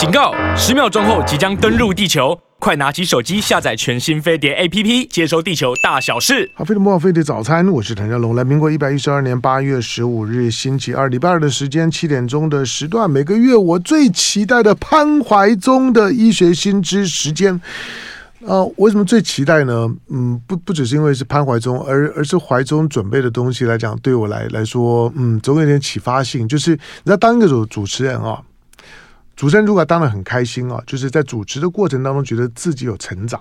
警告！十秒钟后即将登陆地球，快拿起手机下载全新飞碟 APP，接收地球大小事。好，飞碟播报，飞碟早餐，我是谭家龙。来，民国一百一十二年八月十五日星期二，礼拜二的时间，七点钟的时段，每个月我最期待的潘怀宗的医学新知时间。呃，为什么最期待呢？嗯，不不只是因为是潘怀宗，而而是怀宗准备的东西来讲，对我来来说，嗯，总有点启发性。就是你要当一个主主持人啊，主持人如果当得很开心啊，就是在主持的过程当中，觉得自己有成长。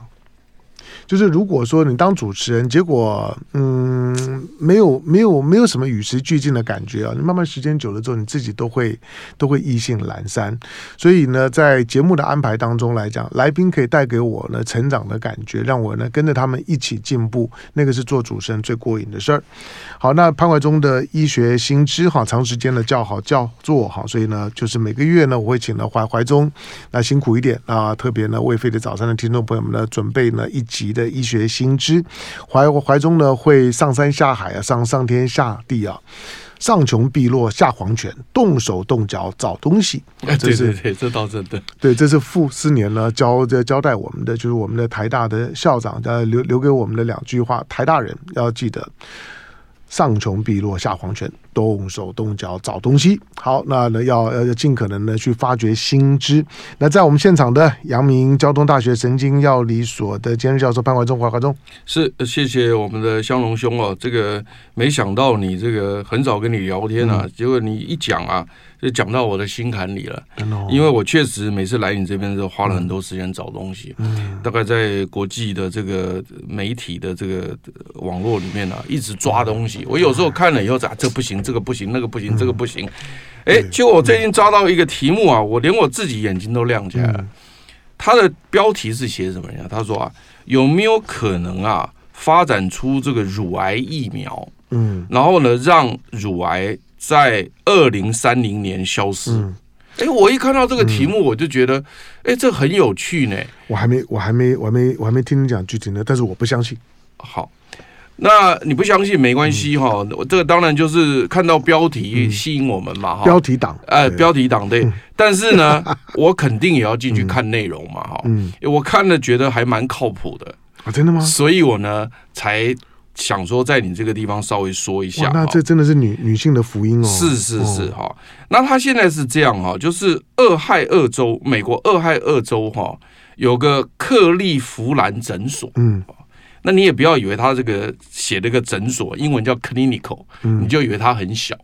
就是如果说你当主持人，结果嗯没有没有没有什么与时俱进的感觉啊，你慢慢时间久了之后，你自己都会都会意兴阑珊。所以呢，在节目的安排当中来讲，来宾可以带给我呢成长的感觉，让我呢跟着他们一起进步，那个是做主持人最过瘾的事儿。好，那潘怀宗的医学新知哈，长时间的叫好叫座哈，所以呢，就是每个月呢，我会请了怀怀中，那辛苦一点啊，特别呢为飞的早餐的听众朋友们呢准备呢一集的。的医学新知，怀怀中呢会上山下海啊，上上天下地啊，上穷碧落下黄泉，动手动脚找东西。哎，对对对，这倒真的。对，这是傅斯年呢交交交代我们的，就是我们的台大的校长呃留留给我们的两句话，台大人要记得。上穷碧落下黄泉，动手动脚找东西。好，那呢要要尽可能的去发掘新知。那在我们现场的阳明交通大学神经药理所的兼任教授潘怀忠，怀怀忠是谢谢我们的香龙兄哦。这个没想到你这个很少跟你聊天啊，嗯、结果你一讲啊。就讲到我的心坎里了，因为我确实每次来你这边的时候花了很多时间找东西，大概在国际的这个媒体的这个网络里面呢，一直抓东西。我有时候看了以后，咋，这不行，这个不行，那个不行，这个不行。哎，结果我最近抓到一个题目啊，我连我自己眼睛都亮起来了。他的标题是写什么呀？他说啊，有没有可能啊，发展出这个乳癌疫苗？嗯，然后呢，让乳癌。在二零三零年消失。哎、嗯，我一看到这个题目，我就觉得，哎、嗯，这很有趣呢。我还没，我还没，我还没，我还没听你讲具体呢，但是我不相信。好，那你不相信没关系哈。我、嗯、这个当然就是看到标题吸引我们嘛。哈、嗯，标题党，哎，标题党对。但是呢，我肯定也要进去看内容嘛。哈，嗯，我看了觉得还蛮靠谱的。啊，真的吗？所以我呢才。想说在你这个地方稍微说一下，那这真的是女女性的福音哦。是是是哈，那他现在是这样哈，就是俄亥俄州，美国俄亥俄州哈，有个克利夫兰诊所。嗯，那你也不要以为他这个写了个诊所，英文叫 clinical，你就以为它很小。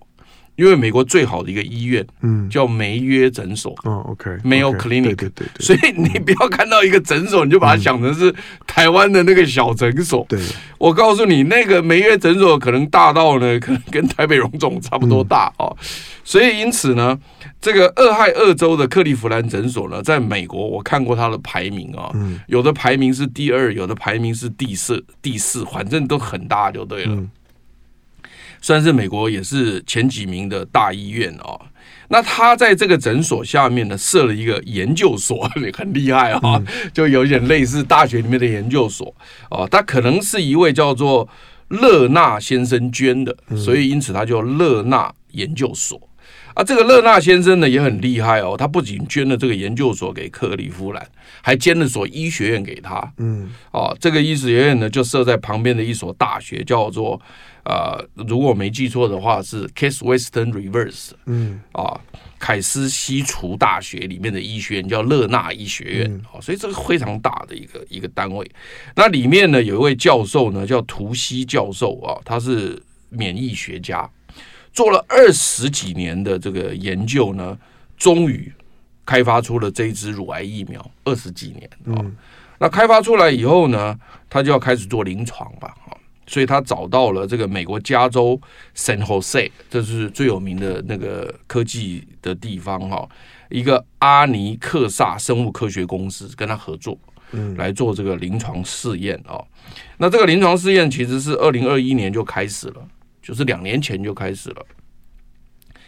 因为美国最好的一个医院，嗯，叫梅约诊所，哦，OK，没有 clinic，对对对，所以你不要看到一个诊所，你就把它想成是台湾的那个小诊所。对，我告诉你，那个梅约诊所可能大到呢，可能跟台北荣总差不多大哦。所以因此呢，这个俄亥俄州的克利夫兰诊所呢，在美国我看过它的排名啊，有的排名是第二，有的排名是第四，第四，反正都很大就对了。算是美国也是前几名的大医院哦。那他在这个诊所下面呢，设了一个研究所，很厉害啊，就有点类似大学里面的研究所哦。他可能是一位叫做勒纳先生捐的，所以因此他叫勒纳研究所。啊，这个勒纳先生呢也很厉害哦，他不仅捐了这个研究所给克利夫兰，还捐了所医学院给他。嗯，哦，这个医学院呢就设在旁边的一所大学，叫做。呃，如果我没记错的话，是 Case Western Reverse，嗯，啊，凯斯西厨大学里面的医学院叫勒纳医学院，嗯，所以这个非常大的一个一个单位。那里面呢，有一位教授呢，叫图西教授啊，他是免疫学家，做了二十几年的这个研究呢，终于开发出了这一支乳癌疫苗。二十几年，嗯，那开发出来以后呢，他就要开始做临床吧，所以他找到了这个美国加州 San Jose，这是最有名的那个科技的地方哈，一个阿尼克萨生物科学公司跟他合作，嗯，来做这个临床试验哦。那这个临床试验其实是二零二一年就开始了，就是两年前就开始了，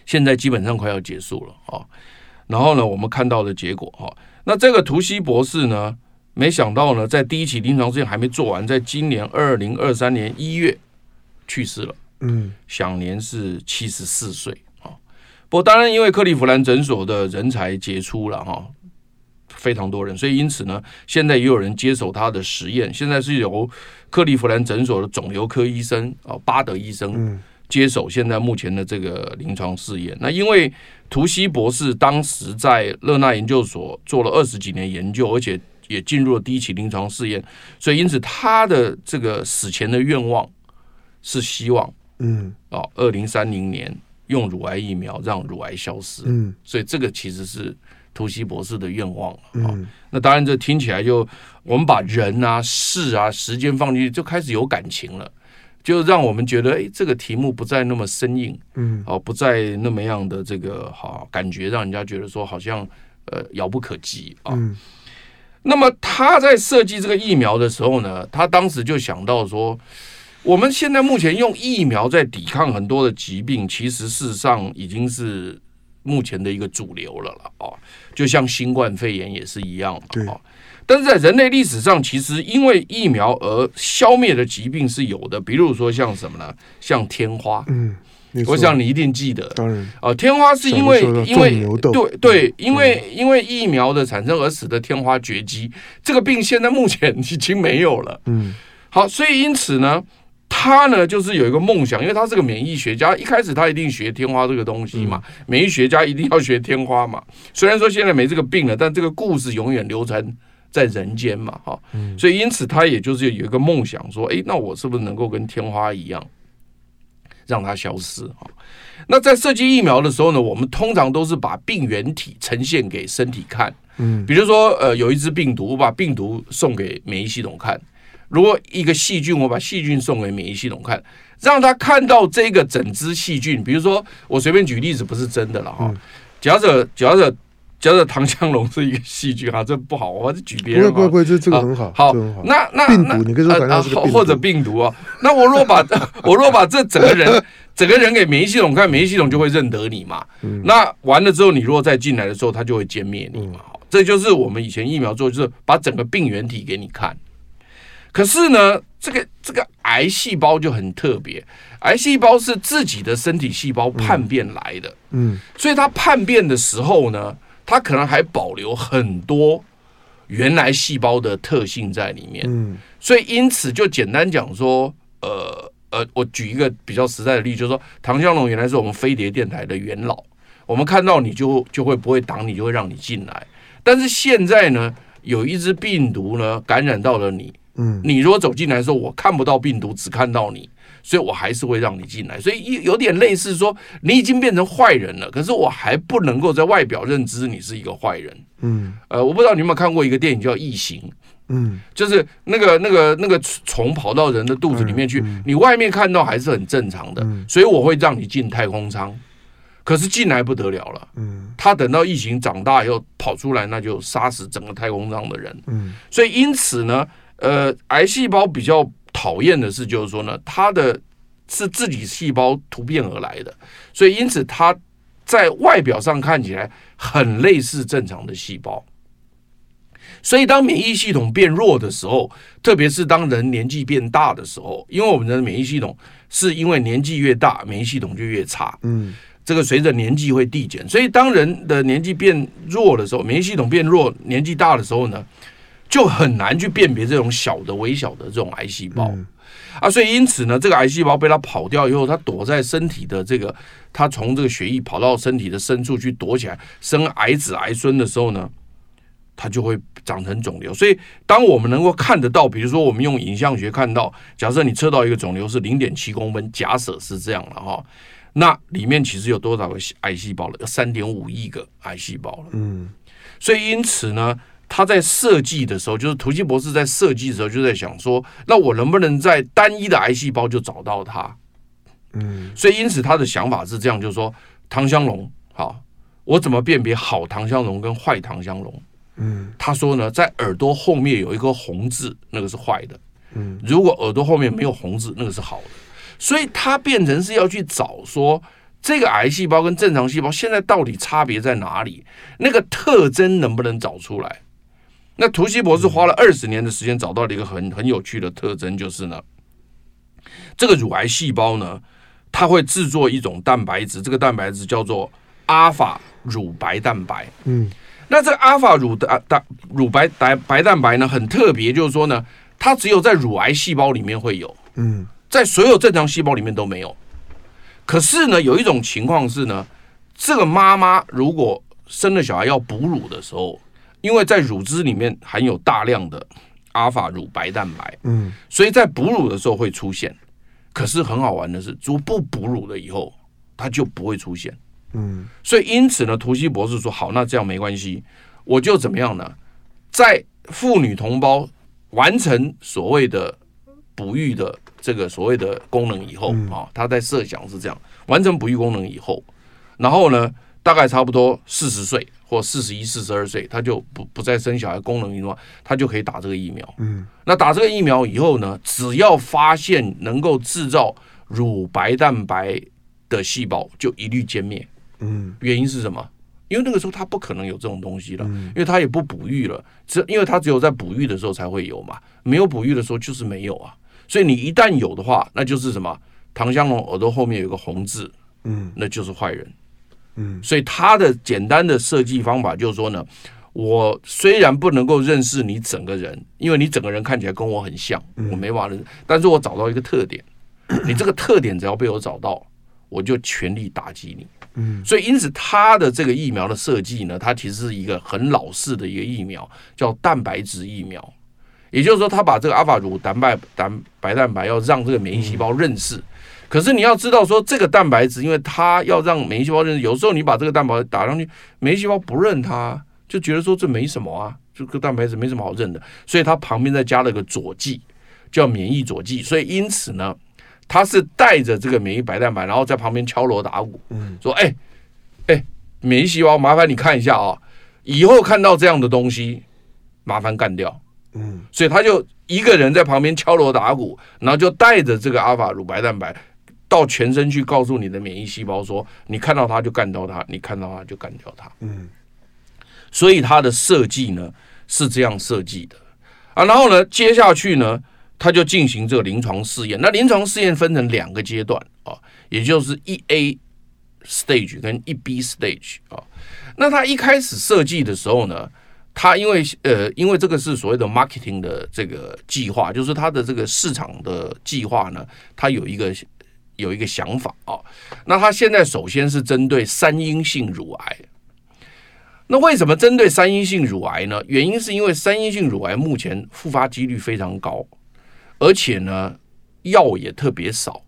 现在基本上快要结束了哦。然后呢，我们看到的结果哈，那这个图西博士呢，没想到呢，在第一期临床试验还没做完，在今年二零二三年一月去世了，嗯，享年是七十四岁啊。不过当然，因为克利夫兰诊所的人才杰出了哈，非常多人，所以因此呢，现在也有人接手他的实验。现在是由克利夫兰诊所的肿瘤科医生啊，巴德医生接手现在目前的这个临床试验。那因为图西博士当时在勒纳研究所做了二十几年研究，而且也进入了第一期临床试验，所以因此他的这个死前的愿望是希望，嗯，哦，二零三零年用乳癌疫苗让乳癌消失。嗯，所以这个其实是。图西博士的愿望啊、嗯，那当然这听起来就我们把人啊、事啊、时间放进去，就开始有感情了，就让我们觉得，哎，这个题目不再那么生硬，嗯，哦，不再那么样的这个好感觉，让人家觉得说好像呃遥不可及啊、嗯。那么他在设计这个疫苗的时候呢，他当时就想到说，我们现在目前用疫苗在抵抗很多的疾病，其实事实上已经是。目前的一个主流了了啊，就像新冠肺炎也是一样的啊。但是在人类历史上，其实因为疫苗而消灭的疾病是有的，比如说像什么呢？像天花。嗯，我想你一定记得。当然啊，天花是因为因为对对，因为因为疫苗的产生而使得天花绝迹，这个病现在目前已经没有了。嗯，好，所以因此呢。他呢，就是有一个梦想，因为他是个免疫学家。一开始他一定学天花这个东西嘛，免疫学家一定要学天花嘛。虽然说现在没这个病了，但这个故事永远流传在人间嘛，哈。所以因此他也就是有一个梦想，说，诶，那我是不是能够跟天花一样，让它消失？哈。那在设计疫苗的时候呢，我们通常都是把病原体呈现给身体看，嗯，比如说，呃，有一只病毒，我把病毒送给免疫系统看。如果一个细菌，我把细菌送给免疫系统看，让他看到这个整只细菌。比如说，我随便举例子，不是真的了哈。假设假设假设唐香龙是一个细菌哈，这不好，我举别人。不会不会，这这个很好。好，那那病毒，你可以说反正或者病毒啊。那我若把 我若把这整个人整个人给免疫系统看，免疫系统就会认得你嘛。那完了之后，你如果再进来的时候，它就会歼灭你嘛。这就是我们以前疫苗做，就是把整个病原体给你看。可是呢，这个这个癌细胞就很特别，癌细胞是自己的身体细胞叛变来的，嗯，所以它叛变的时候呢，它可能还保留很多原来细胞的特性在里面，嗯，所以因此就简单讲说，呃呃，我举一个比较实在的例子，就是说唐湘龙原来是我们飞碟电台的元老，我们看到你就就会不会挡你，就会让你进来，但是现在呢，有一只病毒呢感染到了你。嗯，你如果走进来的时候，我看不到病毒，只看到你，所以我还是会让你进来。所以有点类似说，你已经变成坏人了，可是我还不能够在外表认知你是一个坏人。嗯，呃，我不知道你有没有看过一个电影叫《异形》。嗯，就是那个那个那个虫跑到人的肚子里面去，你外面看到还是很正常的，所以我会让你进太空舱，可是进来不得了了。嗯，他等到异形长大以后跑出来，那就杀死整个太空舱的人。嗯，所以因此呢。呃，癌细胞比较讨厌的是，就是说呢，它的是自己细胞突变而来的，所以因此它在外表上看起来很类似正常的细胞。所以当免疫系统变弱的时候，特别是当人年纪变大的时候，因为我们的免疫系统是因为年纪越大，免疫系统就越差。嗯，这个随着年纪会递减，所以当人的年纪变弱的时候，免疫系统变弱，年纪大的时候呢，就很难去辨别这种小的、微小的这种癌细胞、嗯、啊，所以因此呢，这个癌细胞被它跑掉以后，它躲在身体的这个，它从这个血液跑到身体的深处去躲起来，生癌子、癌孙的时候呢，它就会长成肿瘤。所以，当我们能够看得到，比如说我们用影像学看到，假设你测到一个肿瘤是零点七公分，假设是这样了哈，那里面其实有多少个癌细胞了？有三点五亿个癌细胞了。嗯，所以因此呢。他在设计的时候，就是图西博士在设计的时候就在想说，那我能不能在单一的癌细胞就找到它？嗯，所以因此他的想法是这样，就是说唐香龙，好，我怎么辨别好唐香龙跟坏唐香龙？嗯，他说呢，在耳朵后面有一个红字，那个是坏的。嗯，如果耳朵后面没有红字，那个是好的。所以他变成是要去找说。这个癌细胞跟正常细胞现在到底差别在哪里？那个特征能不能找出来？那图西博士花了二十年的时间找到了一个很很有趣的特征，就是呢，这个乳癌细胞呢，它会制作一种蛋白质，这个蛋白质叫做阿法乳白蛋白。嗯，那这个阿法乳的蛋乳白白白蛋白呢，很特别，就是说呢，它只有在乳癌细胞里面会有，嗯，在所有正常细胞里面都没有。可是呢，有一种情况是呢，这个妈妈如果生了小孩要哺乳的时候，因为在乳汁里面含有大量的阿法乳白蛋白，嗯，所以在哺乳的时候会出现。可是很好玩的是，如果不哺乳了以后，它就不会出现。嗯，所以因此呢，图西博士说好，那这样没关系，我就怎么样呢？在妇女同胞完成所谓的哺育的这个所谓的功能以后啊，他在设想是这样，完成哺育功能以后，然后呢，大概差不多四十岁或四十一、四十二岁，他就不不再生小孩功能以外，他就可以打这个疫苗。嗯，那打这个疫苗以后呢，只要发现能够制造乳白蛋白的细胞，就一律歼灭。嗯，原因是什么？因为那个时候他不可能有这种东西了，因为他也不哺育了，只因为他只有在哺育的时候才会有嘛，没有哺育的时候就是没有啊。所以你一旦有的话，那就是什么？唐香龙耳朵后面有个红字，嗯，那就是坏人，嗯。所以他的简单的设计方法就是说呢，我虽然不能够认识你整个人，因为你整个人看起来跟我很像，我没法认，但是我找到一个特点，你这个特点只要被我找到，我就全力打击你。嗯，所以因此它的这个疫苗的设计呢，它其实是一个很老式的一个疫苗，叫蛋白质疫苗。也就是说，它把这个阿法乳蛋白蛋白蛋白要让这个免疫细胞认识。可是你要知道说，这个蛋白质，因为它要让免疫细胞认识，有时候你把这个蛋白打上去，免疫细胞不认它，就觉得说这没什么啊，这个蛋白质没什么好认的。所以它旁边再加了个佐剂，叫免疫佐剂。所以因此呢。他是带着这个免疫白蛋白，然后在旁边敲锣打鼓，嗯说：“哎，哎，免疫细胞，麻烦你看一下啊，以后看到这样的东西，麻烦干掉。”嗯，所以他就一个人在旁边敲锣打鼓，然后就带着这个阿法乳白蛋白到全身去，告诉你的免疫细胞说：“你看到它就干掉它，你看到它就干掉它。”嗯，所以它的设计呢是这样设计的啊，然后呢，接下去呢。它就进行这个临床试验。那临床试验分成两个阶段啊，也就是一 A stage 跟一 B stage 啊。那它一开始设计的时候呢，他因为呃，因为这个是所谓的 marketing 的这个计划，就是他的这个市场的计划呢，他有一个有一个想法啊。那他现在首先是针对三阴性乳癌。那为什么针对三阴性乳癌呢？原因是因为三阴性乳癌目前复发几率非常高。而且呢，药也特别少，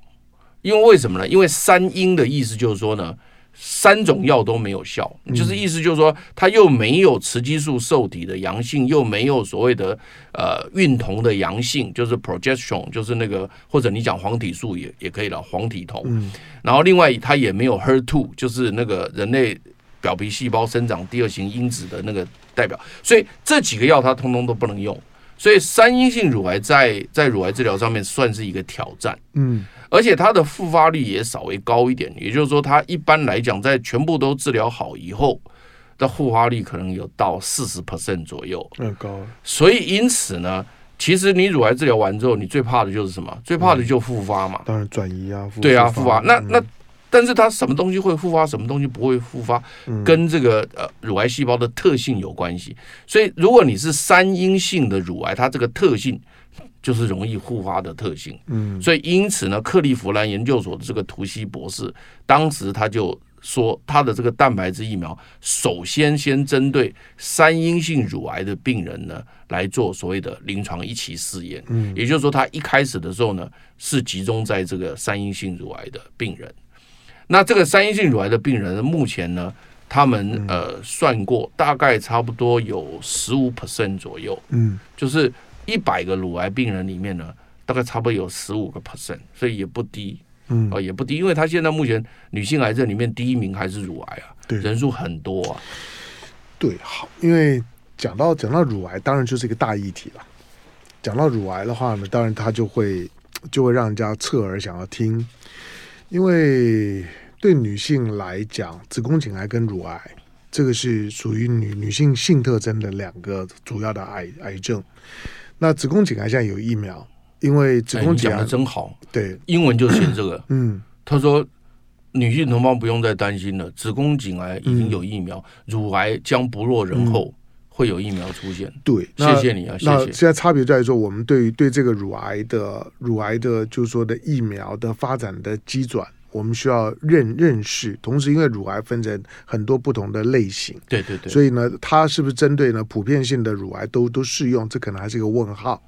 因为为什么呢？因为三阴的意思就是说呢，三种药都没有效，就是意思就是说，它又没有雌激素受体的阳性，又没有所谓的呃孕酮的阳性，就是 progesterone，就是那个或者你讲黄体素也也可以了，黄体酮。然后另外它也没有 HER2，就是那个人类表皮细胞生长第二型因子的那个代表，所以这几个药它通通都不能用。所以三阴性乳癌在在乳癌治疗上面算是一个挑战，嗯，而且它的复发率也稍微高一点，也就是说，它一般来讲在全部都治疗好以后的复发率可能有到四十 percent 左右，很高。所以因此呢，其实你乳癌治疗完之后，你最怕的就是什么？最怕的就复发嘛。当然转移啊，对啊，复发。那那。但是它什么东西会复发，什么东西不会复发，跟这个呃乳癌细胞的特性有关系。所以如果你是三阴性的乳癌，它这个特性就是容易复发的特性。嗯，所以因此呢，克利夫兰研究所的这个图西博士，当时他就说，他的这个蛋白质疫苗，首先先针对三阴性乳癌的病人呢来做所谓的临床一期试验。嗯，也就是说，他一开始的时候呢，是集中在这个三阴性乳癌的病人。那这个三阴性乳癌的病人，目前呢，他们呃算过，大概差不多有十五 percent 左右，嗯，就是一百个乳癌病人里面呢，大概差不多有十五个 percent，所以也不低，嗯，啊也不低，因为他现在目前女性癌症里面第一名还是乳癌啊，对，人数很多啊，对，好，因为讲到讲到乳癌，当然就是一个大议题了。讲到乳癌的话呢，当然他就会就会让人家侧耳想要听。因为对女性来讲，子宫颈癌跟乳癌这个是属于女女性性特征的两个主要的癌癌症。那子宫颈癌现在有疫苗，因为子宫颈癌、哎、讲的真好，对，英文就写这个，嗯，他说女性同胞不用再担心了，子宫颈癌已经有疫苗，嗯、乳癌将不落人后。嗯。会有疫苗出现，对，谢谢你啊，谢谢。那现在差别在于说，我们对于对这个乳癌的乳癌的，就是说的疫苗的发展的机转，我们需要认认识。同时，因为乳癌分成很多不同的类型，对对对，所以呢，它是不是针对呢普遍性的乳癌都都适用？这可能还是一个问号。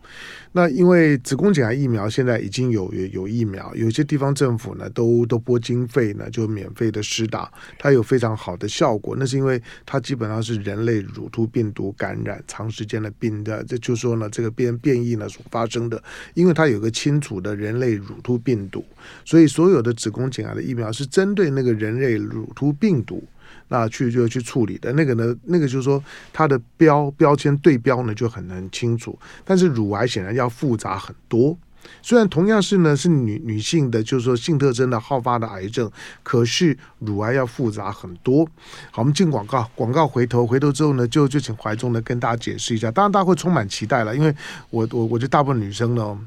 那因为子宫颈癌疫苗现在已经有有有疫苗，有些地方政府呢都都拨经费呢，就免费的施打，它有非常好的效果。那是因为它基本上是人类乳突病毒感染长时间的病的，这就说呢，这个变变异呢所发生的，因为它有个清楚的人类乳突病毒，所以所有的子宫颈癌的疫苗是针对那个人类乳突病毒。那去就去处理的那个呢？那个就是说，它的标标签对标呢就很很清楚。但是乳癌显然要复杂很多。虽然同样是呢是女女性的，就是说性特征的好发的癌症，可是乳癌要复杂很多。好，我们进广告，广告回头回头之后呢，就就请怀忠呢跟大家解释一下。当然，大家会充满期待了，因为我我我觉得大部分女生呢，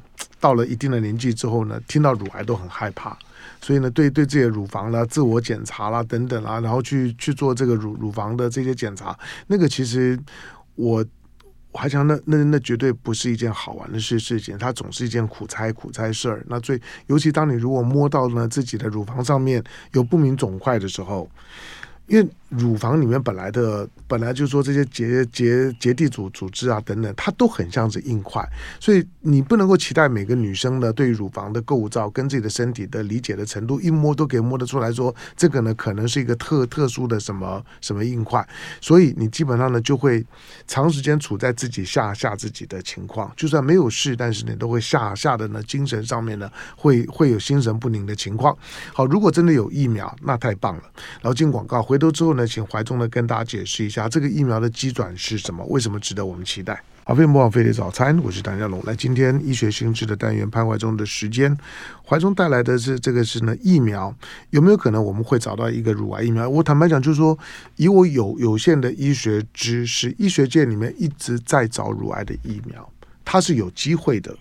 到了一定的年纪之后呢，听到乳癌都很害怕。所以呢，对对自己的乳房啦、自我检查啦等等啊，然后去去做这个乳乳房的这些检查，那个其实我我还想那那那绝对不是一件好玩的事事情，它总是一件苦差苦差事儿。那最尤其当你如果摸到呢自己的乳房上面有不明肿块的时候，因为。乳房里面本来的本来就是说这些结结结缔组组织啊等等，它都很像是硬块，所以你不能够期待每个女生呢对于乳房的构造跟自己的身体的理解的程度，一摸都可以摸得出来说这个呢可能是一个特 特殊的什么什么硬块，所以你基本上呢就会长时间处在自己吓吓自己的情况，就算没有事，但是你都会吓吓的呢精神上面呢会会有心神不宁的情况。好，如果真的有疫苗，那太棒了。然后进广告，回头之后呢。请怀忠呢跟大家解释一下，这个疫苗的基转是什么？为什么值得我们期待？好，飞沫飞碟早餐，我是谭家龙。来，今天医学新知的单元，潘怀忠的时间，怀忠带来的是这个是呢疫苗，有没有可能我们会找到一个乳癌疫苗？我坦白讲，就是说，以我有有限的医学知识，医学界里面一直在找乳癌的疫苗，它是有机会的。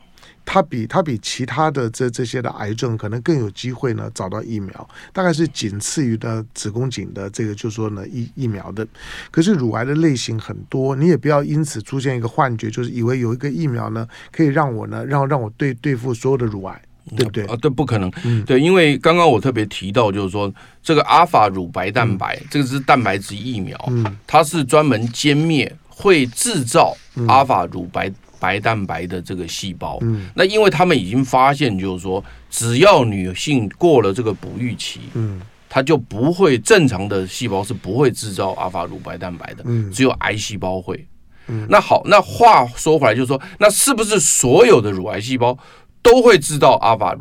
它比它比其他的这这些的癌症可能更有机会呢找到疫苗，大概是仅次于的子宫颈的这个就是说呢疫疫苗的。可是乳癌的类型很多，你也不要因此出现一个幻觉，就是以为有一个疫苗呢可以让我呢让让我对对付所有的乳癌，对不对？啊，这，不可能。嗯，对，因为刚刚我特别提到就是说这个阿法乳白蛋白，嗯、这个是蛋白质疫苗，嗯，它是专门歼灭会制造阿法乳白。白蛋白的这个细胞，嗯，那因为他们已经发现，就是说，只要女性过了这个哺育期，嗯，它就不会正常的细胞是不会制造阿法乳白蛋白的，嗯，只有癌细胞会，嗯，那好，那话说回来，就是说，那是不是所有的乳癌细胞都会制造阿法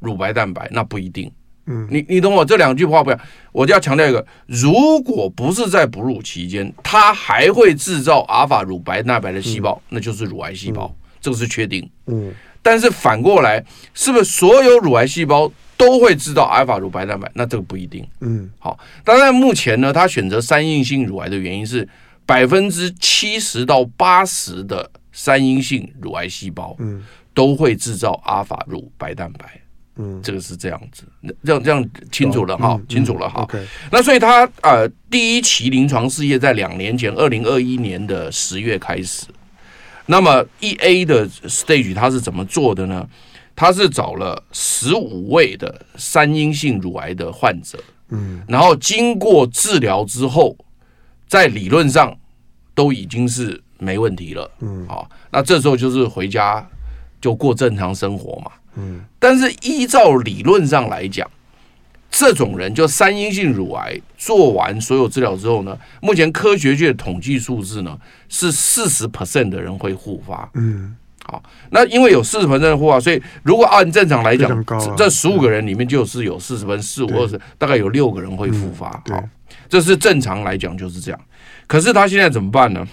乳白蛋白？那不一定。嗯，你你懂我这两句话不要？我就要强调一个，如果不是在哺乳期间，它还会制造阿法乳白蛋白的细胞，那就是乳癌细胞，这个是确定。嗯，但是反过来，是不是所有乳癌细胞都会制造阿法乳白蛋白？那这个不一定。嗯，好，当然目前呢，他选择三阴性乳癌的原因是百分之七十到八十的三阴性乳癌细胞，嗯，都会制造阿法乳白蛋白。嗯，这个是这样子，这样这样清楚了哈，嗯、清楚了哈。嗯 okay、那所以他呃，第一期临床试验在两年前，二零二一年的十月开始。那么 E A 的 stage 他是怎么做的呢？他是找了十五位的三阴性乳癌的患者，嗯，然后经过治疗之后，在理论上都已经是没问题了，嗯，好，那这时候就是回家就过正常生活嘛。嗯，但是依照理论上来讲，这种人就三阴性乳癌做完所有治疗之后呢，目前科学界的统计数字呢是四十 percent 的人会复发。嗯，好，那因为有四十 percent 的复发，所以如果按正常来讲，这十五个人里面就是有四十分四五二十，大概有六个人会复发。好，这是正常来讲就是这样。可是他现在怎么办呢？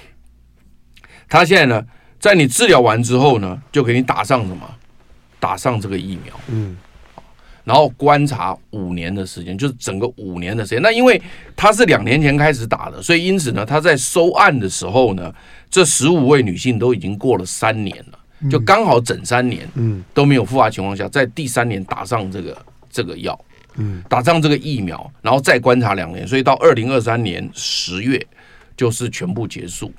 他现在呢，在你治疗完之后呢，就给你打上什么？打上这个疫苗，嗯，然后观察五年的时间，就是整个五年的时间。那因为他是两年前开始打的，所以因此呢，他在收案的时候呢，这十五位女性都已经过了三年了，就刚好整三年，嗯，都没有复发情况下，在第三年打上这个这个药，嗯，打上这个疫苗，然后再观察两年，所以到二零二三年十月就是全部结束。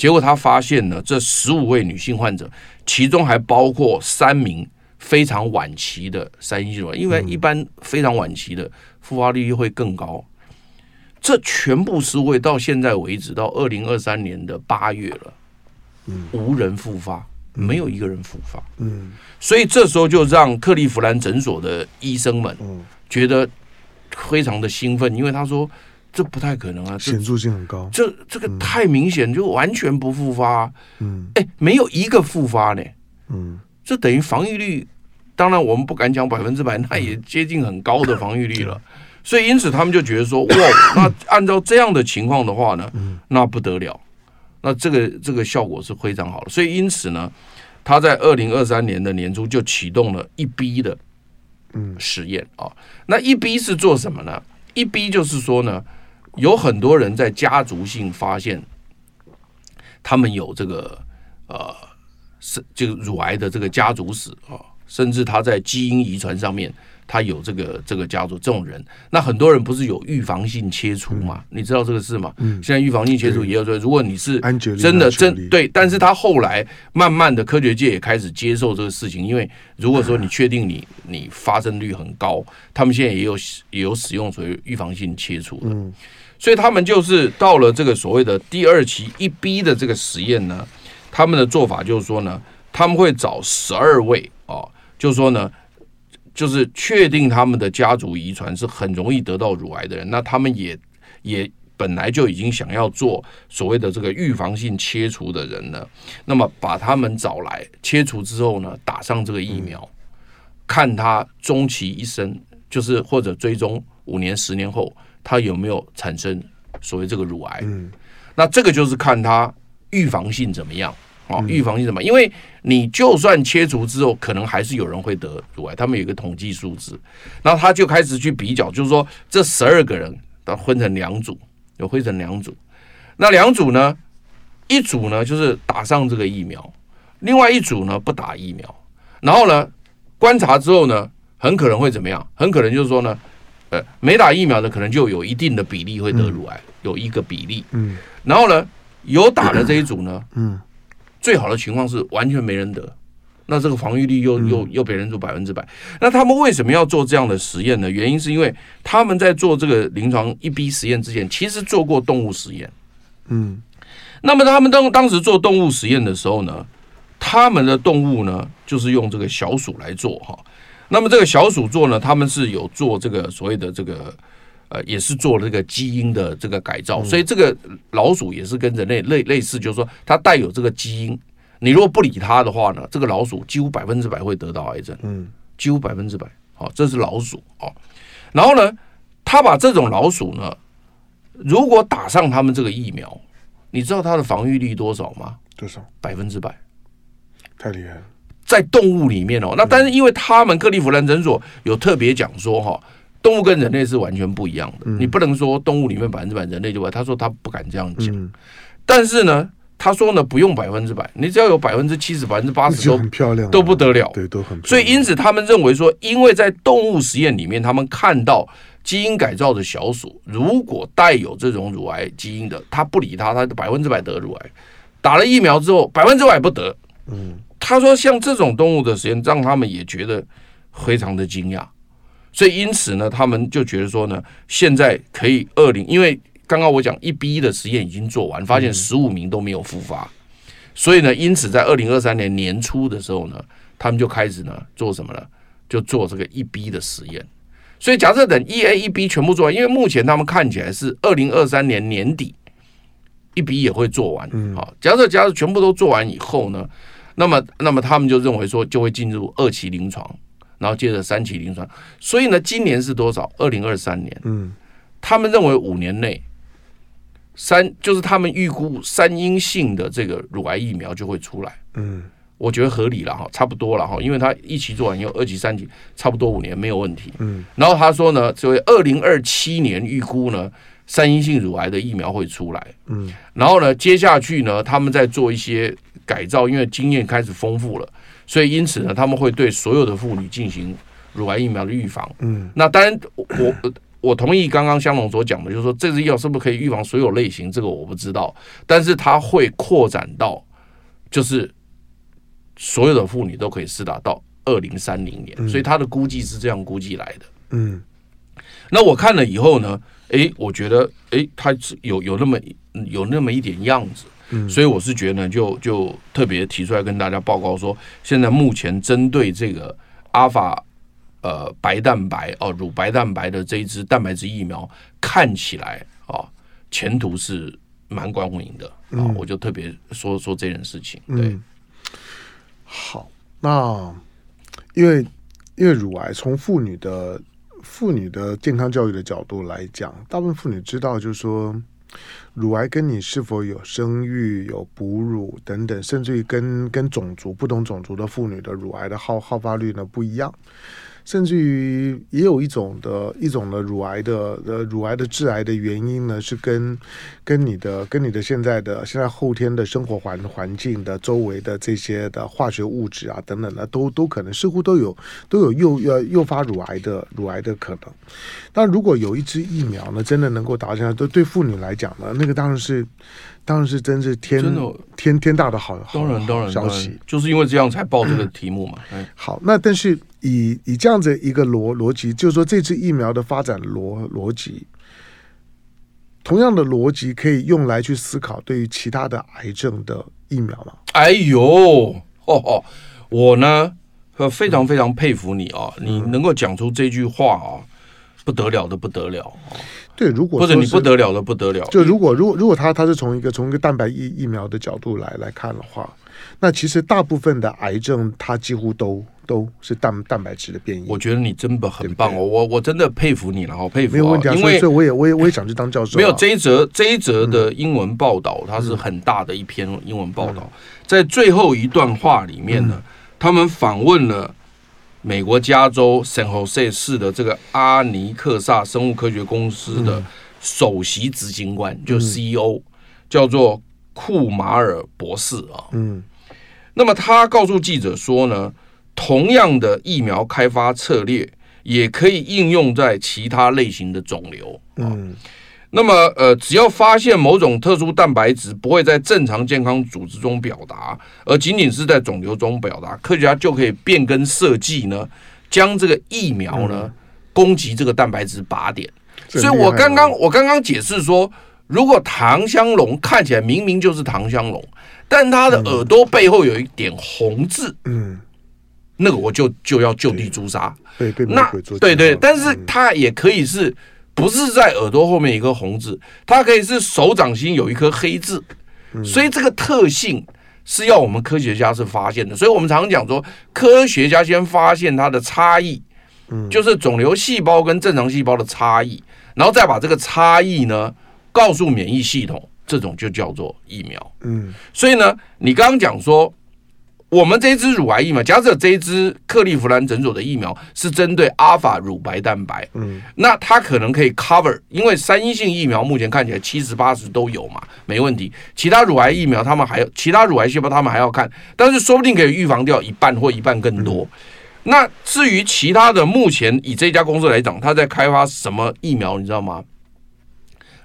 结果他发现呢，这十五位女性患者，其中还包括三名非常晚期的三阴性因为一般非常晚期的复发率会更高。这全部十五位到现在为止，到二零二三年的八月了，无人复发。没有一个人复发，嗯，所以这时候就让克利夫兰诊所的医生们觉得非常的兴奋，因为他说这不太可能啊，显著性很高，这这个太明显，就完全不复发，嗯，哎，没有一个复发呢，嗯，这等于防御率，当然我们不敢讲百分之百，那也接近很高的防御率了，所以因此他们就觉得说，哇，那按照这样的情况的话呢，那不得了。那这个这个效果是非常好的，所以因此呢，他在二零二三年的年初就启动了一 B 的嗯。实验啊。那一 B 是做什么呢？一 B 就是说呢，有很多人在家族性发现他们有这个呃是这个乳癌的这个家族史啊，甚至他在基因遗传上面。他有这个这个家族这种人，那很多人不是有预防性切除嘛？嗯、你知道这个事吗？嗯，现在预防性切除也有说，如果你是真的真对，但是他后来慢慢的科学界也开始接受这个事情，因为如果说你确定你你发生率很高，他们现在也有也有使用所谓预防性切除的，嗯，所以他们就是到了这个所谓的第二期一 B 的这个实验呢，他们的做法就是说呢，他们会找十二位啊，就是说呢。就是确定他们的家族遗传是很容易得到乳癌的人，那他们也也本来就已经想要做所谓的这个预防性切除的人呢，那么把他们找来切除之后呢，打上这个疫苗，看他终其一生，就是或者追踪五年、十年后他有没有产生所谓这个乳癌，那这个就是看他预防性怎么样。哦，预防性怎么？因为你就算切除之后，可能还是有人会得乳癌。他们有一个统计数字，然后他就开始去比较，就是说这十二个人，他分成两组，有分成两组。那两组呢，一组呢就是打上这个疫苗，另外一组呢不打疫苗。然后呢，观察之后呢，很可能会怎么样？很可能就是说呢，呃，没打疫苗的可能就有一定的比例会得乳癌，有一个比例。嗯。然后呢，有打的这一组呢，嗯。最好的情况是完全没人得，那这个防御力又又又被人做百分之百。那他们为什么要做这样的实验呢？原因是因为他们在做这个临床一 B 实验之前，其实做过动物实验。嗯，那么他们当当时做动物实验的时候呢，他们的动物呢就是用这个小鼠来做哈。那么这个小鼠座呢，他们是有做这个所谓的这个。呃，也是做了这个基因的这个改造，所以这个老鼠也是跟人类类类似，就是说它带有这个基因。你如果不理它的话呢，这个老鼠几乎百分之百会得到癌症，嗯，几乎百分之百。好，这是老鼠哦。然后呢，他把这种老鼠呢，如果打上他们这个疫苗，你知道它的防御力多少吗？多少？百分之百，太厉害了。在动物里面哦，那但是因为他们克利夫兰诊所有特别讲说哈。动物跟人类是完全不一样的，你不能说动物里面百分之百，人类就会。他说他不敢这样讲，但是呢，他说呢，不用百分之百，你只要有百分之七十、百分之八十都很漂亮，都不得了，对，都很。所以因此他们认为说，因为在动物实验里面，他们看到基因改造的小鼠，如果带有这种乳癌基因的，他不理他，他百分之百得乳癌。打了疫苗之后，百分之百不得。嗯，他说像这种动物的实验，让他们也觉得非常的惊讶。所以因此呢，他们就觉得说呢，现在可以二零，因为刚刚我讲一 B 的实验已经做完，发现十五名都没有复发，所以呢，因此在二零二三年年初的时候呢，他们就开始呢做什么呢？就做这个一 B 的实验。所以假设等一 A 一 B 全部做完，因为目前他们看起来是二零二三年年底一 B 也会做完。好，假设假设全部都做完以后呢，那么那么他们就认为说就会进入二期临床。然后接着三期临床，所以呢，今年是多少？二零二三年。嗯，他们认为五年内三就是他们预估三阴性的这个乳癌疫苗就会出来。嗯，我觉得合理了哈，差不多了哈，因为他一期做完以后，二期、三期差不多五年没有问题。嗯，然后他说呢，所以二零二七年预估呢，三阴性乳癌的疫苗会出来。嗯，然后呢，接下去呢，他们在做一些改造，因为经验开始丰富了。所以，因此呢，他们会对所有的妇女进行乳癌疫苗的预防。嗯，那当然我我同意刚刚香龙所讲的，就是说这支药是不是可以预防所有类型？这个我不知道，但是它会扩展到，就是所有的妇女都可以施打到二零三零年，所以他的估计是这样估计来的。嗯，那我看了以后呢，诶，我觉得诶，它是有有那么有那么一点样子。嗯，所以我是觉得呢，就就特别提出来跟大家报告说，现在目前针对这个阿法呃白蛋白哦乳白蛋白的这一支蛋白质疫苗，看起来啊前途是蛮光明的啊，我就特别说说这件事情。对，好，那因为因为乳癌从妇女的妇女的健康教育的角度来讲，大部分妇女知道就是说。乳癌跟你是否有生育、有哺乳等等，甚至于跟跟种族不同种族的妇女的乳癌的好好发率呢不一样。甚至于也有一种的一种的乳癌的呃乳癌的致癌的原因呢，是跟跟你的跟你的现在的现在后天的生活环环境的周围的这些的化学物质啊等等的都都可能似乎都有都有诱呃诱发乳癌的乳癌的可能。但如果有一支疫苗呢，真的能够达成，对对妇女来讲呢，那个当然是。当然是真是天真的天天大的好，当然当然消息，就是因为这样才报这个题目嘛。嗯、好，那但是以以这样子一个逻逻辑，就是说这次疫苗的发展逻逻辑，同样的逻辑可以用来去思考对于其他的癌症的疫苗吗？哎呦，哦哦，我呢呃非常非常佩服你啊，嗯、你能够讲出这句话啊，不得了的不得了啊。对，如果或者你不得了的不得了，就如果如果如果他他是从一个从一个蛋白疫疫苗的角度来来看的话，那其实大部分的癌症它几乎都都是蛋蛋白质的变异。我觉得你真的很棒哦，我我真的佩服你了，好佩服。没有问题啊，因为所以我也我也我也想去当教授。没有这一则这一则的英文报道，它是很大的一篇英文报道，在最后一段话里面呢，他们访问了。美国加州圣荷西市的这个阿尼克萨生物科学公司的首席执行官，嗯、就 CEO，叫做库马尔博士啊。嗯，那么他告诉记者说呢，同样的疫苗开发策略也可以应用在其他类型的肿瘤。嗯。那么，呃，只要发现某种特殊蛋白质不会在正常健康组织中表达，而仅仅是在肿瘤中表达，科学家就可以变更设计呢，将这个疫苗呢攻击这个蛋白质靶点。所以我刚刚我刚刚解释说，如果唐香龙看起来明明就是唐香龙，但他的耳朵背后有一点红字，嗯，那个我就就要就地诛杀。对对，那对对，但是他也可以是。不是在耳朵后面一颗红字，它可以是手掌心有一颗黑字，所以这个特性是要我们科学家是发现的。所以我们常常讲说，科学家先发现它的差异，就是肿瘤细胞跟正常细胞的差异，然后再把这个差异呢告诉免疫系统，这种就叫做疫苗。嗯，所以呢，你刚刚讲说。我们这一支乳癌疫苗，假设这一支克利夫兰诊所的疫苗是针对阿法乳白蛋白，嗯，那它可能可以 cover，因为三阴性疫苗目前看起来七十八十都有嘛，没问题。其他乳癌疫苗他们还有其他乳癌细胞他们还要看，但是说不定可以预防掉一半或一半更多。那至于其他的，目前以这家公司来讲，他在开发什么疫苗，你知道吗？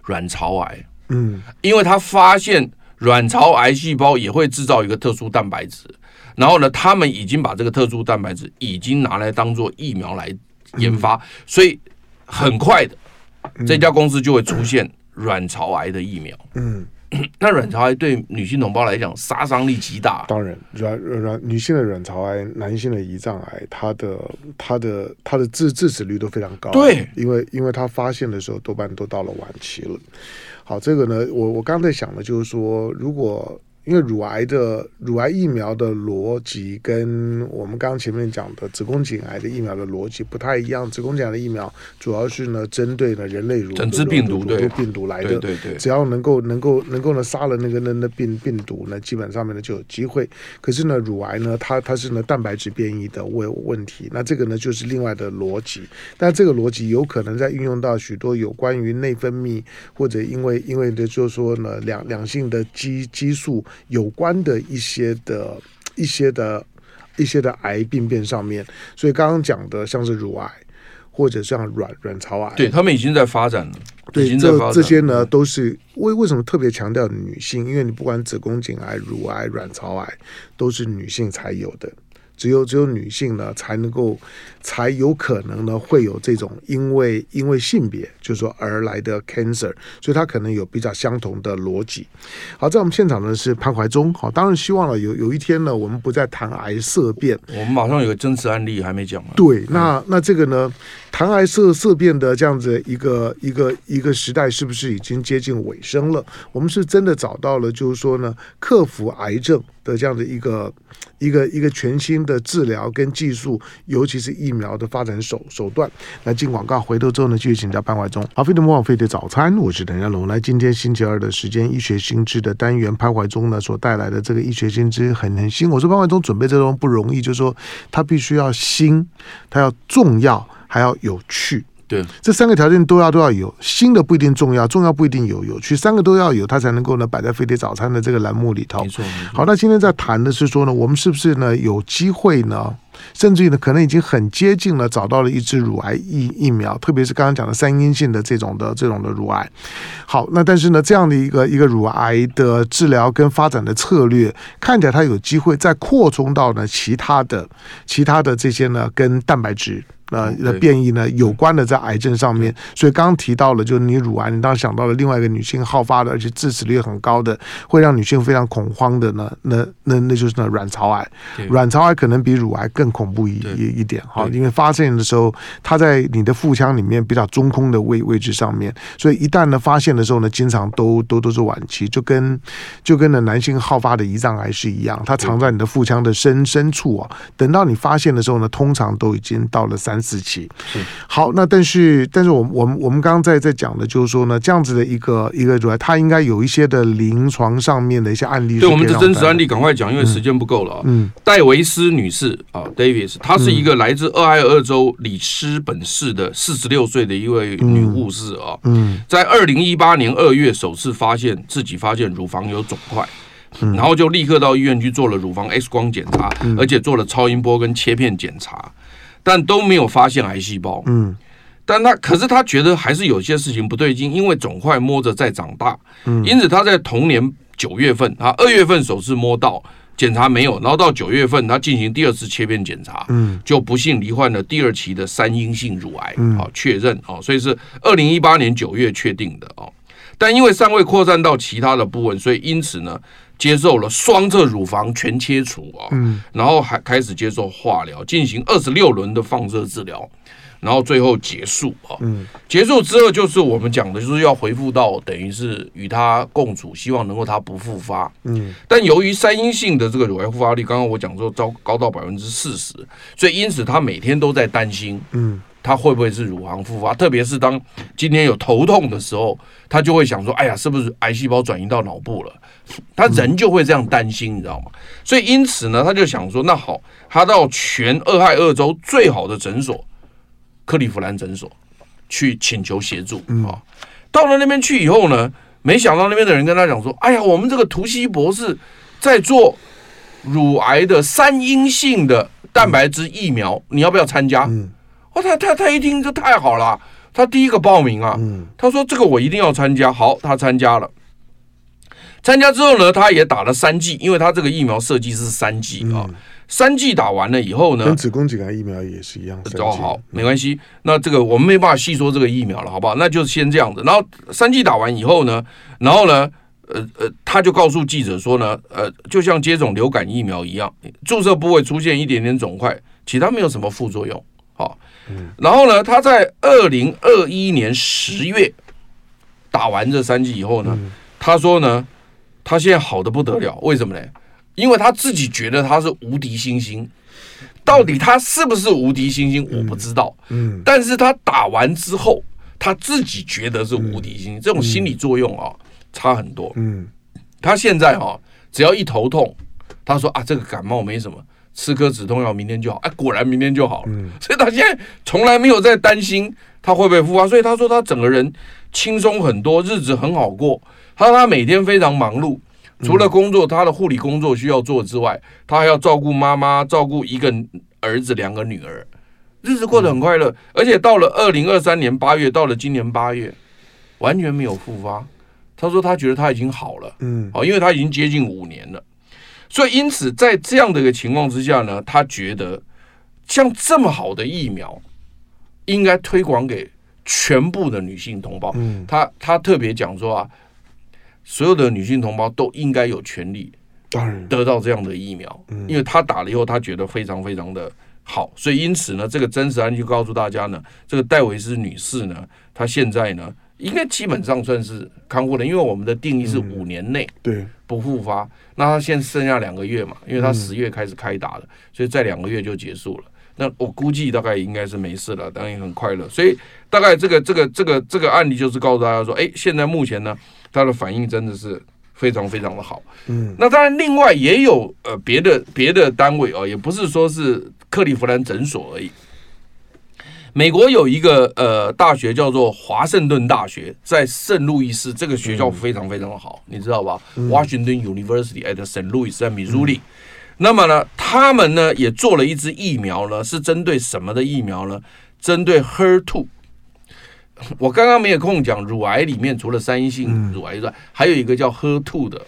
卵巢癌，嗯，因为他发现卵巢癌细胞也会制造一个特殊蛋白质。然后呢，他们已经把这个特殊蛋白质已经拿来当做疫苗来研发，所以很快的，这家公司就会出现卵巢癌的疫苗。嗯，那卵巢癌对女性同胞来讲杀伤力极大。当然，卵卵女性的卵巢癌、男性的胰脏癌，它的它的它的致致死率都非常高。对，因为因为它发现的时候多半都到了晚期了。好，这个呢，我我刚才想的就是说，如果。因为乳癌的乳癌疫苗的逻辑跟我们刚刚前面讲的子宫颈癌的疫苗的逻辑不太一样。子宫颈癌的疫苗主要是呢针对呢人类乳整只病毒对病毒来的，对对，只要能够能够能够呢杀了那个那那病病毒呢，基本上面呢就有机会。可是呢乳癌呢，它它是呢蛋白质变异的问问题，那这个呢就是另外的逻辑。但这个逻辑有可能在运用到许多有关于内分泌或者因为因为的就是说呢两两性的激激素。有关的一些的一些的一些的癌病变上面。所以刚刚讲的像是乳癌或者像卵卵巢癌，对他们已经在发展了。对，这这些呢都是为为什么特别强调女性？因为你不管子宫颈癌、乳癌、卵巢癌，都是女性才有的。只有只有女性呢，才能够才有可能呢，会有这种因为因为性别就是说而来的 cancer，所以它可能有比较相同的逻辑。好，在我们现场呢是潘怀忠，好，当然希望了有有一天呢，我们不再谈癌色变。我们马上有个真实案例还没讲完。对，那那这个呢，谈癌色色变的这样子一个一个一个时代，是不是已经接近尾声了？我们是真的找到了，就是说呢，克服癌症的这样的一个。一个一个全新的治疗跟技术，尤其是疫苗的发展手手段。来进广告，回头之后呢，继续请教潘怀忠。好，飞碟魔法飞碟早餐，我是陈家龙。来，今天星期二的时间，医学新知的单元，潘怀忠呢所带来的这个医学新知很很新。我说潘怀忠准备这种不容易，就是说他必须要新，他要重要，还要有趣。对，这三个条件都要都要有，新的不一定重要，重要不一定有有趣，三个都要有，它才能够呢摆在飞碟早餐的这个栏目里头。没错，没错。好，那今天在谈的是说呢，我们是不是呢有机会呢，甚至于呢可能已经很接近了，找到了一支乳癌疫疫苗，特别是刚刚讲的三阴性的这种的这种的乳癌。好，那但是呢这样的一个一个乳癌的治疗跟发展的策略，看起来它有机会再扩充到呢其他的其他的这些呢跟蛋白质。呃，的变异呢，有关的在癌症上面，所以刚刚提到了，就是你乳癌，你当然想到了另外一个女性好发的，而且致死率很高的，会让女性非常恐慌的呢，那那那就是呢卵巢癌，卵巢癌可能比乳癌更恐怖一一一点哈，因为发现的时候，它在你的腹腔里面比较中空的位位置上面，所以一旦呢发现的时候呢，经常都都都是晚期，就跟就跟呢男性好发的胰脏癌是一样，它藏在你的腹腔的深深处啊，等到你发现的时候呢，通常都已经到了三。三四期，好，那但是，但是我们我们我们刚刚在在讲的，就是说呢，这样子的一个一个主要，它应该有一些的临床上面的一些案例。对，我们的真实案例赶快讲，因为时间不够了啊。嗯，戴维斯女士啊，Davis，她是一个来自俄亥俄州里斯本市的四十六岁的一位女护士啊。嗯，在二零一八年二月首次发现自己发现乳房有肿块，然后就立刻到医院去做了乳房 X 光检查，而且做了超音波跟切片检查。但都没有发现癌细胞。嗯，但他可是他觉得还是有些事情不对劲，因为肿块摸着在长大。嗯，因此他在同年九月份，他二月份首次摸到检查没有，然后到九月份他进行第二次切片检查，嗯，就不幸罹患了第二期的三阴性乳癌。嗯，好，确认哦，所以是二零一八年九月确定的哦。但因为尚未扩散到其他的部位，所以因此呢。接受了双侧乳房全切除啊，嗯，然后还开始接受化疗，进行二十六轮的放射治疗，然后最后结束啊，嗯，结束之后就是我们讲的，就是要恢复到等于是与他共处，希望能够他不复发，嗯，但由于三阴性的这个乳癌复发率，刚刚我讲说高高到百分之四十，所以因此他每天都在担心，嗯。他会不会是乳房复发？特别是当今天有头痛的时候，他就会想说：“哎呀，是不是癌细胞转移到脑部了？”他人就会这样担心，你知道吗？所以因此呢，他就想说：“那好，他到全俄亥俄州最好的诊所——克利夫兰诊所去请求协助啊。”到了那边去以后呢，没想到那边的人跟他讲说：“哎呀，我们这个图西博士在做乳癌的三阴性的蛋白质疫苗，你要不要参加？”哦，他他他一听这太好了，他第一个报名啊，他说这个我一定要参加。好，他参加了。参加之后呢，他也打了三剂，因为他这个疫苗设计是三剂啊。三剂打完了以后呢，跟子宫颈癌疫苗也是一样。哦，好，没关系。那这个我们没办法细说这个疫苗了，好不好？那就先这样子。然后三剂打完以后呢，然后呢，呃呃，他就告诉记者说呢，呃，就像接种流感疫苗一样，注射部位出现一点点肿块，其他没有什么副作用。好。然后呢，他在二零二一年十月打完这三剂以后呢，他说呢，他现在好的不得了。为什么呢？因为他自己觉得他是无敌星星。到底他是不是无敌星星，我不知道。嗯，但是他打完之后，他自己觉得是无敌星星。这种心理作用啊，差很多。嗯，他现在哈，只要一头痛，他说啊，这个感冒没什么。吃颗止痛药，明天就好。哎，果然明天就好了。嗯，所以他现在从来没有在担心他会不会复发，所以他说他整个人轻松很多，日子很好过。他说他每天非常忙碌，除了工作，他的护理工作需要做之外，他还要照顾妈妈，照顾一个儿子，两个女儿，日子过得很快乐。而且到了二零二三年八月，到了今年八月，完全没有复发。他说他觉得他已经好了，嗯，哦，因为他已经接近五年了，所以因此在这样的一个情况之下呢，他觉得像这么好的疫苗，应该推广给全部的女性同胞。嗯，他他特别讲说啊，所有的女性同胞都应该有权利得到这样的疫苗，因为他打了以后，他觉得非常非常的好，所以因此呢，这个真实案例就告诉大家呢，这个戴维斯女士呢，她现在呢。应该基本上算是康复的，因为我们的定义是五年内对不复发。嗯、那他现在剩下两个月嘛，因为他十月开始开打的，嗯、所以在两个月就结束了。那我估计大概应该是没事了，当然也很快乐。所以大概这个这个这个这个案例就是告诉大家说，哎，现在目前呢，他的反应真的是非常非常的好。嗯，那当然另外也有呃别的别的单位哦，也不是说是克利夫兰诊所而已。美国有一个呃大学叫做华盛顿大学，在圣路易斯，这个学校非常非常的好，嗯、你知道吧？嗯、Washington University at St. Louis 在 Missouri。那么呢，他们呢也做了一支疫苗呢，是针对什么的疫苗呢？针对 HER2。我刚刚没有空讲，乳癌里面除了三阴性乳癌之外，嗯、还有一个叫 HER2 的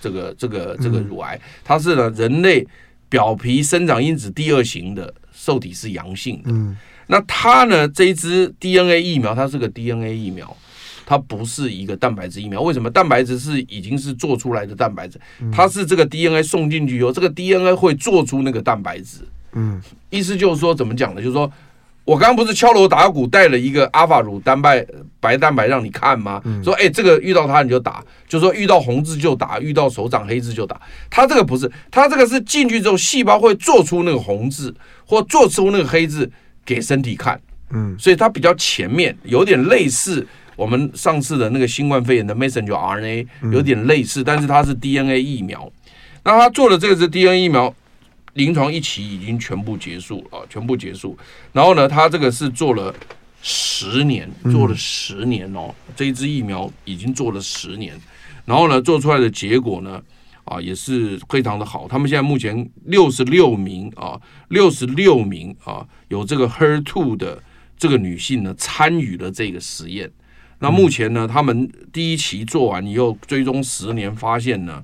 这个这个这个乳癌，嗯、它是呢人类表皮生长因子第二型的受体是阳性的。嗯那它呢？这一支 DNA 疫苗，它是个 DNA 疫苗，它不是一个蛋白质疫苗。为什么？蛋白质是已经是做出来的蛋白质，它是这个 DNA 送进去以后，这个 DNA 会做出那个蛋白质。嗯，意思就是说，怎么讲呢？就是说我刚刚不是敲锣打鼓带了一个阿法乳蛋白白蛋白让你看吗？说哎，这个遇到它你就打，就是说遇到红字就打，遇到手掌黑字就打。它这个不是，它这个是进去之后，细胞会做出那个红字或做出那个黑字。给身体看，嗯，所以它比较前面，有点类似我们上次的那个新冠肺炎的 messenger RNA，有点类似，但是它是 DNA 疫苗。那他做的这个是 DNA 疫苗，临床一期已经全部结束啊，全部结束。然后呢，他这个是做了十年，做了十年哦，这一支疫苗已经做了十年，然后呢，做出来的结果呢？啊，也是非常的好。他们现在目前六十六名啊，六十六名啊，有这个 Her Two 的这个女性呢，参与了这个实验。那目前呢，他们第一期做完以后，追踪十年，发现呢，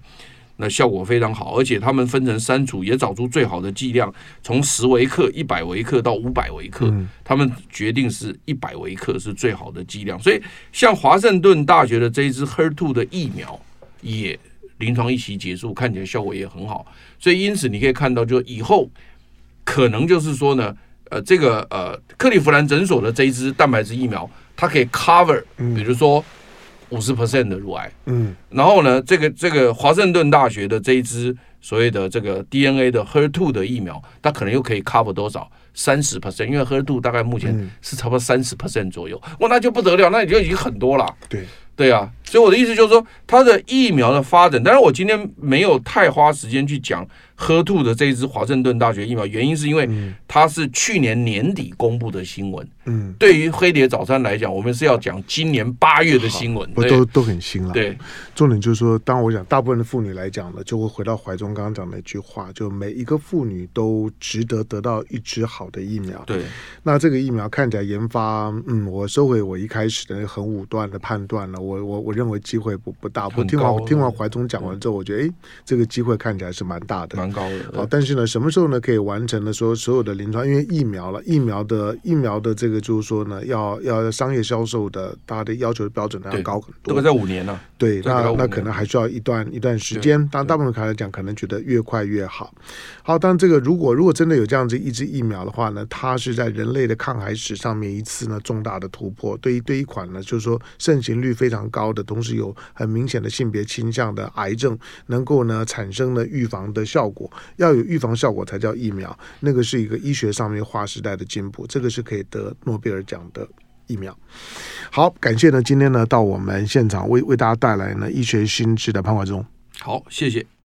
那效果非常好。而且他们分成三组，也找出最好的剂量，从十微克、一百微克到五百微克。他们决定是一百微克是最好的剂量。所以，像华盛顿大学的这一支 Her Two 的疫苗也。临床一期结束，看起来效果也很好，所以因此你可以看到，就以后可能就是说呢，呃，这个呃克利夫兰诊所的这一支蛋白质疫苗，它可以 cover，比如说五十 percent 的乳癌，嗯，然后呢，这个这个华盛顿大学的这一支所谓的这个 DNA 的 HER2 的疫苗，它可能又可以 cover 多少？三十 percent，因为 HER2 大概目前是差不多三十 percent 左右，哇，那就不得了，那你就已经很多了，对。对啊，所以我的意思就是说，它的疫苗的发展，当然我今天没有太花时间去讲 HER2 的这一支华盛顿大学疫苗，原因是因为它是去年年底公布的新闻。嗯，对于黑蝶早餐来讲，我们是要讲今年八月的新闻，对都都很新了。对，重点就是说，当我讲大部分的妇女来讲呢，就会回到怀中刚刚讲的一句话，就每一个妇女都值得得到一支好的疫苗。对，那这个疫苗看起来研发，嗯，我收回我一开始的很武断的判断了。我我我认为机会不不大，我听完听完怀中讲完之后，我觉得哎，这个机会看起来是蛮大的，蛮高的。好，但是呢，什么时候呢可以完成呢？说所有的临床，因为疫苗了，疫苗的疫苗的这个就是说呢，要要商业销售的，大家的要求的标准呢要高很多。这个在五年呢，对，那那可能还需要一段一段时间。但大部分人来讲，可能觉得越快越好。好，当这个如果如果真的有这样子一支疫苗的话呢，它是在人类的抗癌史上面一次呢重大的突破。对于对一款呢，就是说盛行率非常常高的，同时有很明显的性别倾向的癌症，能够呢产生了预防的效果。要有预防效果才叫疫苗，那个是一个医学上面划时代的进步，这个是可以得诺贝尔奖的疫苗。好，感谢呢，今天呢到我们现场为为大家带来呢医学新知的潘怀忠。好，谢谢。